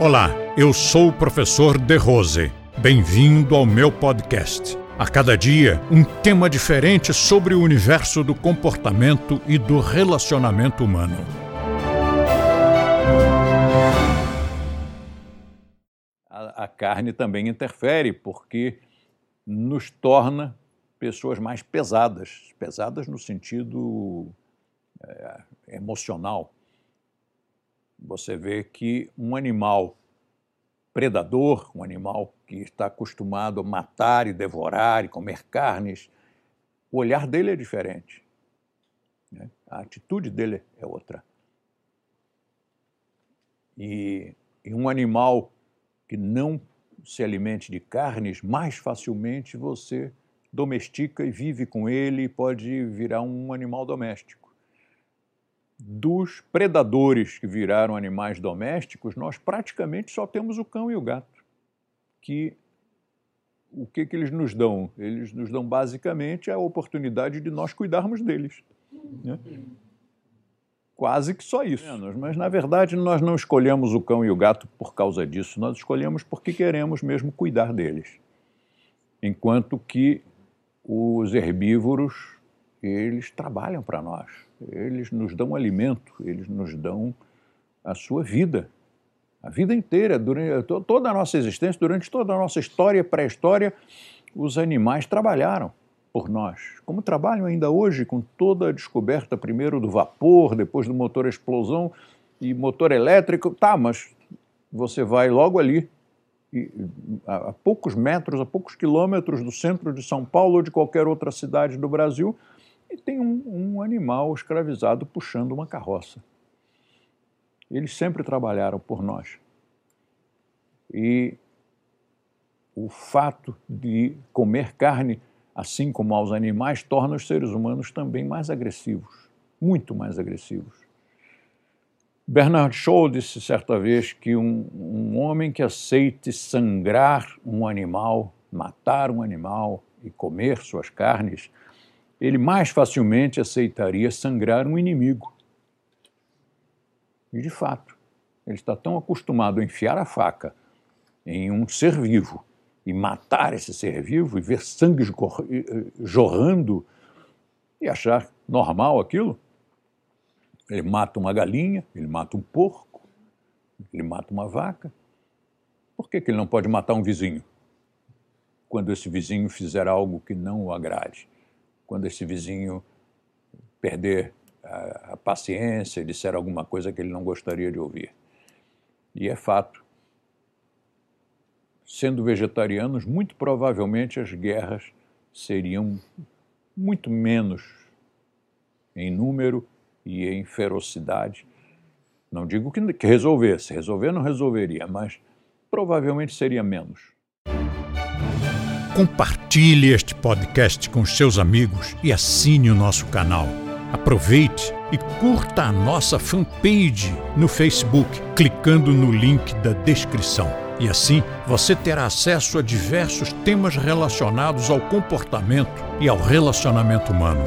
Olá, eu sou o professor De Rose. Bem-vindo ao meu podcast. A cada dia, um tema diferente sobre o universo do comportamento e do relacionamento humano. A, a carne também interfere porque nos torna pessoas mais pesadas pesadas no sentido é, emocional você vê que um animal predador, um animal que está acostumado a matar e devorar e comer carnes, o olhar dele é diferente. Né? A atitude dele é outra. E, e um animal que não se alimente de carnes, mais facilmente você domestica e vive com ele e pode virar um animal doméstico dos predadores que viraram animais domésticos, nós praticamente só temos o cão e o gato. Que o que, que eles nos dão? Eles nos dão basicamente a oportunidade de nós cuidarmos deles. Né? Quase que só isso. Mas, na verdade, nós não escolhemos o cão e o gato por causa disso, nós escolhemos porque queremos mesmo cuidar deles. Enquanto que os herbívoros, eles trabalham para nós eles nos dão alimento, eles nos dão a sua vida. A vida inteira, durante toda a nossa existência, durante toda a nossa história, pré-história, os animais trabalharam por nós, como trabalham ainda hoje com toda a descoberta, primeiro do vapor, depois do motor a explosão e motor elétrico. Tá, mas você vai logo ali, a poucos metros, a poucos quilômetros do centro de São Paulo ou de qualquer outra cidade do Brasil, e tem um, um animal escravizado puxando uma carroça. Eles sempre trabalharam por nós. E o fato de comer carne, assim como aos animais, torna os seres humanos também mais agressivos, muito mais agressivos. Bernard Shaw disse certa vez que um, um homem que aceite sangrar um animal, matar um animal e comer suas carnes, ele mais facilmente aceitaria sangrar um inimigo. E, de fato, ele está tão acostumado a enfiar a faca em um ser vivo e matar esse ser vivo e ver sangue jorrando e achar normal aquilo. Ele mata uma galinha, ele mata um porco, ele mata uma vaca. Por que, que ele não pode matar um vizinho? Quando esse vizinho fizer algo que não o agrade quando esse vizinho perder a, a paciência e disser alguma coisa que ele não gostaria de ouvir. E é fato. Sendo vegetarianos, muito provavelmente as guerras seriam muito menos em número e em ferocidade. Não digo que, que resolvesse, resolver não resolveria, mas provavelmente seria menos. Compartilhe este podcast com seus amigos e assine o nosso canal. Aproveite e curta a nossa fanpage no Facebook, clicando no link da descrição. E assim você terá acesso a diversos temas relacionados ao comportamento e ao relacionamento humano.